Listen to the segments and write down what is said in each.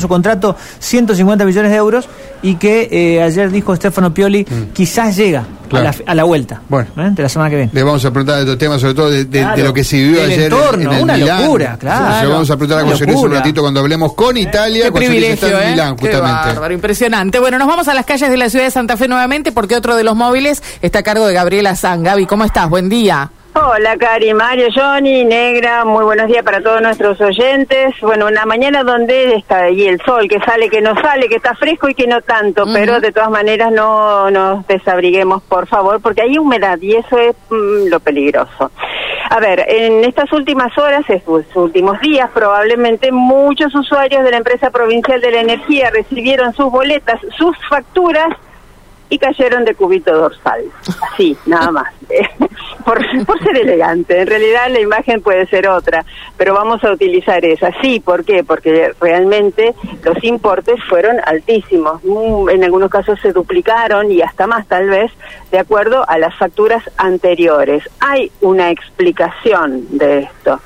su contrato 150 millones de euros y que eh, ayer dijo Stefano Pioli Mm. quizás llega Claro. a, la, a la vuelta Bueno. ¿eh? de la semana que viene. Le vamos a preguntar de estos temas, sobre todo de, de- Claro. de lo que se vivió El ayer en- entorno, en, el una Milán. locura, claro. Se lo vamos a preguntar a José Luis un ratito cuando hablemos con Italia. Qué José Luis está privilegio, en ¿eh? Milán, Qué justamente. bárbaro, impresionante. Bueno, nos vamos a las calles de la ciudad de Santa Fe nuevamente porque otro de los móviles está a cargo de Gabriela San. Gaby, ¿cómo estás? Buen día. Hola, Cari, Mario, Johnny, Negra, muy buenos días para todos nuestros oyentes. Bueno, una mañana donde está ahí el sol, que sale, que no sale, que está fresco y que no tanto, pero de todas maneras no nos desabriguemos, por favor, porque hay humedad y eso es mm, lo peligroso. A ver, en estas últimas horas, estos últimos días, probablemente muchos usuarios de la empresa provincial de la energía recibieron sus boletas, sus facturas cayeron de cubito dorsal. Así, nada más. por, por ser elegante. En realidad la imagen puede ser otra, pero vamos a utilizar esa. Sí, ¿por qué? Porque realmente los importes fueron altísimos. Mm, En algunos casos se duplicaron y hasta más tal vez de acuerdo a las facturas anteriores. Hay una explicación de esto.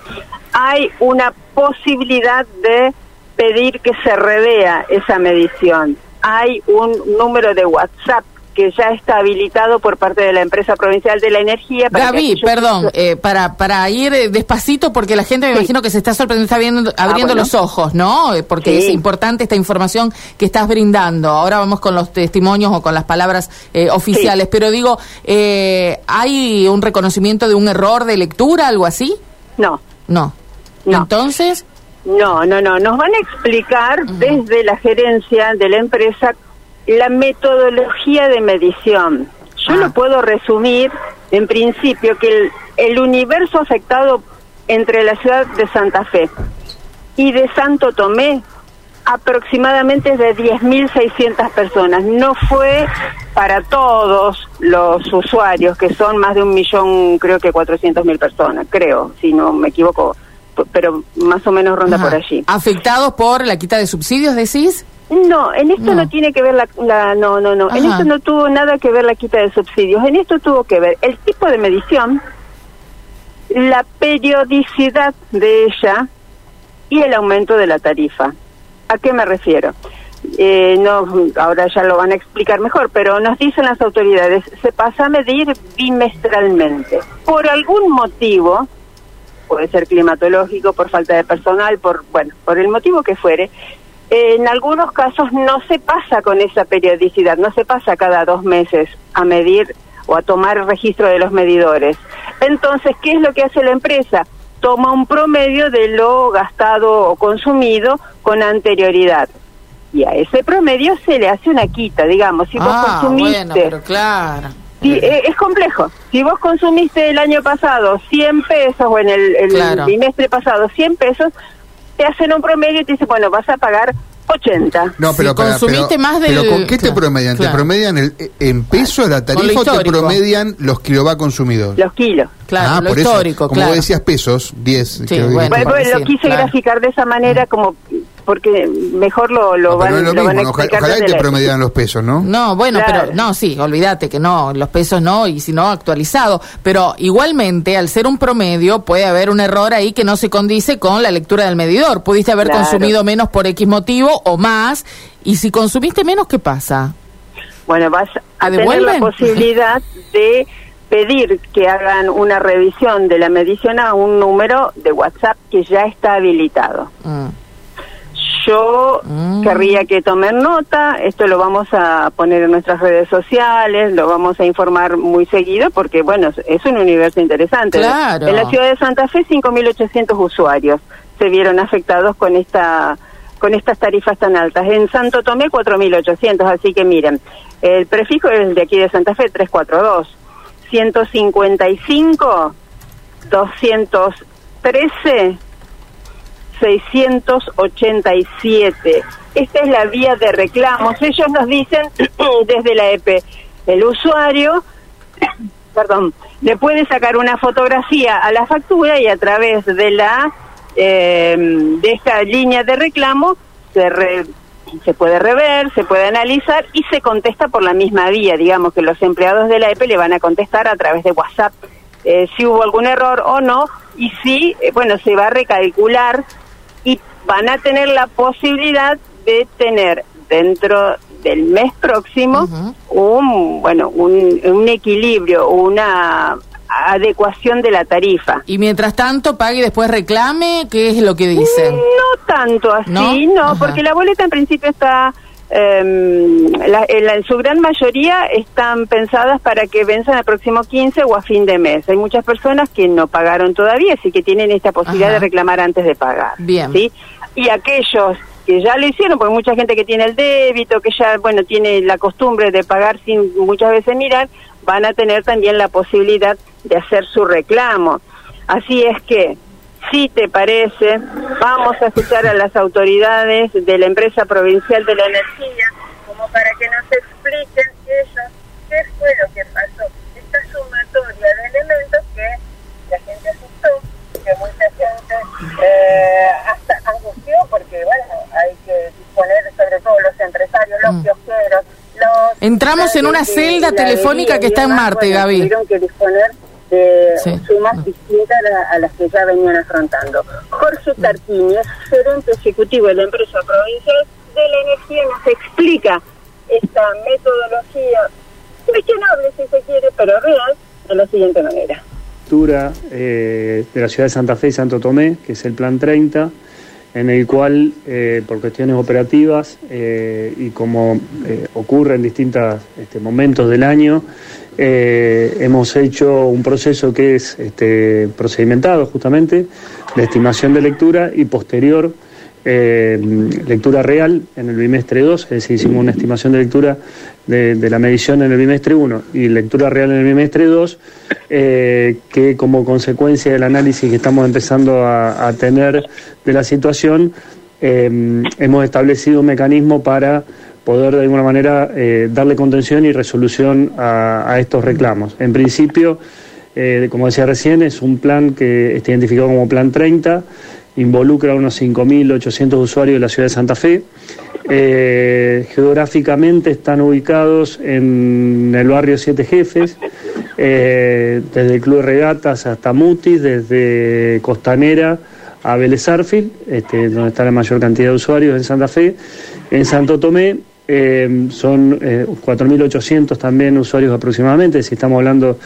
Hay una posibilidad de pedir que se revea esa medición. Hay un número de WhatsApp que ya está habilitado por parte de la empresa provincial de la energía. para Gaby, perdón, eh, para, para ir eh, despacito porque la gente me Sí. imagino que se está sorprendiendo, está viendo- abriendo bueno. los ojos, ¿no? Eh, Porque Sí. es importante esta información que estás brindando. Ahora vamos con los testimonios o con las palabras eh, oficiales, pero digo, eh, ¿hay un reconocimiento de un error de lectura, algo así? No, No. No. Entonces, no, no, no. Nos van a explicar desde la gerencia de la empresa la metodología de medición. Yo Ah. lo puedo resumir en principio que el, el universo afectado entre la ciudad de Santa Fe y de Santo Tomé aproximadamente es de 10.600 personas. No fue para todos los usuarios, que son más de un millón, creo que 400.000 personas, creo, si no me equivoco, pero más o menos ronda ajá. por allí. afectados por la quita de subsidios, decís? No, en esto no, No. tiene que ver la, la- no, no, no, en esto no tuvo nada que ver la quita de subsidios, en esto tuvo que ver el tipo de medición, la periodicidad de ella y el aumento de la tarifa. ¿A qué me refiero? Eh, no, ahora ya lo van a explicar mejor, pero nos dicen las autoridades, se pasa a medir bimestralmente. Por algún motivo, puede ser climatológico, por falta de personal, por bueno, por el motivo que fuere. En algunos casos no se pasa con esa periodicidad, no se pasa cada dos meses a medir o a tomar registro de los medidores. Entonces, ¿qué es lo que hace la empresa? Toma un promedio de lo gastado o consumido con anterioridad. Y a ese promedio se le hace una quita, digamos. Si vos ah, consumiste bueno, pero claro. Sí, eh, es complejo. Si vos consumiste el año pasado 100 pesos o en el, el Claro. trimestre pasado 100 pesos, te hacen un promedio y te dicen, bueno, vas a pagar 80. No, Si pero, para- consumiste pero- más del- pero ¿con qué te claro, promedian? ¿Te promedian el- en pesos la tarifa o te promedian los kilowatt consumidos? Los kilos. Claro, ah, lo por histórico, eso, como vos decías pesos, 10. Sí, bueno. Bueno, lo quise claro. graficar de esa manera como porque mejor lo, lo No, pero van, no es lo lo van a mismo, ojalá, explicar ojalá que te promedian los pesos, ¿no? No, bueno, Claro. pero no, sí, olvídate que no, los pesos no, y si no, actualizado. Pero igualmente, al ser un promedio, puede haber un error ahí que no se condice con la lectura del medidor. Pudiste haber Claro. consumido menos por X motivo o más, y si consumiste menos, ¿qué pasa? Bueno, vas a ¿Te tener la posibilidad de pedir que hagan una revisión de la medición a un número de WhatsApp que ya está habilitado. Mm. Yo Mm. querría que tomen nota, esto lo vamos a poner en nuestras redes sociales, lo vamos a informar muy seguido porque, bueno, es un universo interesante. Claro. En la ciudad de Santa Fe, 5.800 usuarios se vieron afectados con esta con estas tarifas tan altas. En Santo Tomé, 4.800, así que miren, el prefijo es de aquí de Santa Fe, 342. 155, 213, 687. Esta es la vía de reclamos. Ellos nos dicen desde la EP, el usuario, perdón, le puede sacar una fotografía a la factura y a través de la eh, de esta línea de reclamo se re- se puede rever, se puede analizar y se contesta por la misma vía. Digamos que los empleados de la EPE le van a contestar a través de WhatsApp eh, si hubo algún error o no y si, eh, bueno, se va a recalcular y van a tener la posibilidad de tener dentro del mes próximo un bueno un, un equilibrio, una adecuación de la tarifa. Y mientras tanto, pague y después reclame, ¿qué es lo que dicen? No tanto así, ¿No? porque la boleta en principio está, em, la- en, la- en su gran mayoría están pensadas para que venzan el próximo 15 o a fin de mes. Hay muchas personas que no pagaron todavía, así que tienen esta posibilidad Ajá. de reclamar antes de pagar. Bien. ¿sí? Y aquellos que ya lo hicieron, porque mucha gente que tiene el débito, que ya, bueno, tiene la costumbre de pagar sin muchas veces mirar, van a tener también la posibilidad de hacer su reclamo. Así es que, si te parece, vamos a escuchar a las autoridades de la empresa provincial de la energía, como para que nos expliquen ellos qué fue lo que pasó. Esta sumatoria de elementos que la gente asustó, que mucha gente eh, hasta angustió, porque bueno, hay que disponer sobre todo los empresarios, los Mm. kiosqueros, los... Entramos en una celda telefónica que está en Marte, Gaby. Tuvieron que disponer de Sí. sumas distintas a, a las que ya venían afrontando. Jorge Tarquini es gerente ejecutivo de la empresa provincial de la energía, nos explica esta metodología cuestionable si se quiere, pero real, de la siguiente manera. estructura eh, de la ciudad de Santa Fe y Santo Tomé, que es el Plan 30, en el cual, eh, por cuestiones operativas eh, y como eh, ocurre en distintos este, momentos del año, eh, hemos hecho un proceso que es este, procedimentado justamente de estimación de lectura y posterior eh, lectura real en el bimestre 2, es decir, hicimos una estimación de lectura de, la medición en el bimestre 1 y lectura real en el bimestre 2, eh, que como consecuencia del análisis que estamos empezando a, a tener de la situación, eh, hemos establecido un mecanismo para poder de alguna manera eh, darle contención y resolución a, estos reclamos. En principio, eh, como decía recién, es un plan que está identificado como Plan 30, involucra a unos 5.800 usuarios de la ciudad de Santa Fe. Eh, geográficamente están ubicados en el barrio Siete Jefes, desde el Club de Regatas hasta Mutis, desde Costanera a Vélez este, donde está la mayor cantidad de usuarios en Santa Fe. En Santo Tomé eh, son eh, 4.800 también usuarios aproximadamente, si estamos hablando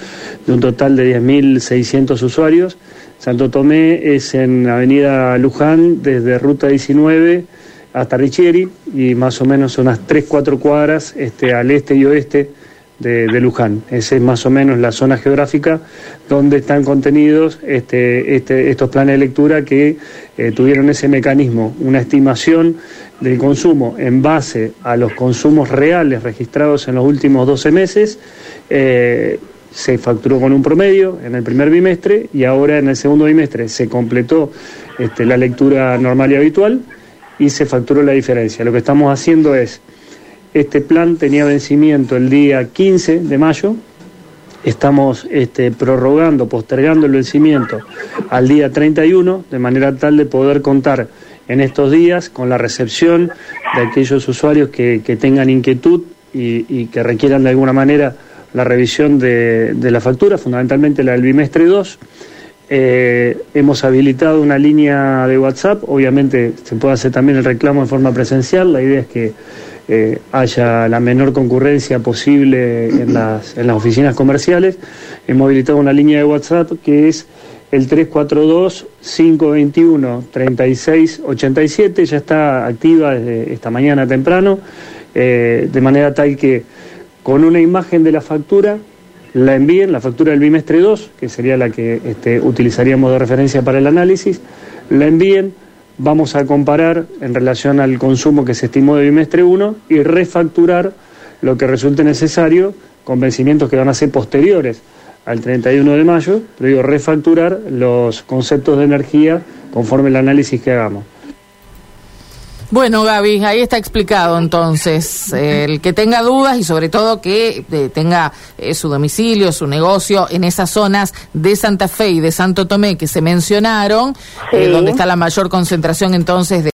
de un total de 10.600 usuarios. Santo Tomé es en Avenida Luján, desde Ruta 19 hasta Richieri, y más o menos unas 3-4 cuadras este, al este y oeste de, Luján. Esa es más o menos la zona geográfica donde están contenidos este, este, estos planes de lectura que eh, tuvieron ese mecanismo, una estimación del consumo en base a los consumos reales registrados en los últimos 12 meses. eh, se facturó con un promedio en el primer bimestre y ahora en el segundo bimestre se completó este, la lectura normal y habitual y se facturó la diferencia. Lo que estamos haciendo es, este plan tenía vencimiento el día 15 de mayo, estamos este, prorrogando, postergando el vencimiento al día 31, de manera tal de poder contar en estos días con la recepción de aquellos usuarios que, tengan inquietud y, que requieran de alguna manera la revisión de, de la factura, fundamentalmente la del bimestre 2. Eh, hemos habilitado una línea de WhatsApp, obviamente se puede hacer también el reclamo en forma presencial, la idea es que eh, haya la menor concurrencia posible en las, en las oficinas comerciales. Hemos habilitado una línea de WhatsApp que es el 342-521-3687, ya está activa desde esta mañana temprano, eh, de manera tal que con una imagen de la factura la envíen, la factura del bimestre 2, que sería la que este, utilizaríamos de referencia para el análisis, la envíen, vamos a comparar en relación al consumo que se estimó de bimestre 1 y refacturar lo que resulte necesario con vencimientos que van a ser posteriores al 31 de mayo, pero digo, refacturar los conceptos de energía conforme el análisis que hagamos. Bueno, Gaby, ahí está explicado entonces. Eh, el que tenga dudas y sobre todo que eh, tenga eh, su domicilio, su negocio en esas zonas de Santa Fe y de Santo Tomé que se mencionaron, eh, donde está la mayor concentración entonces de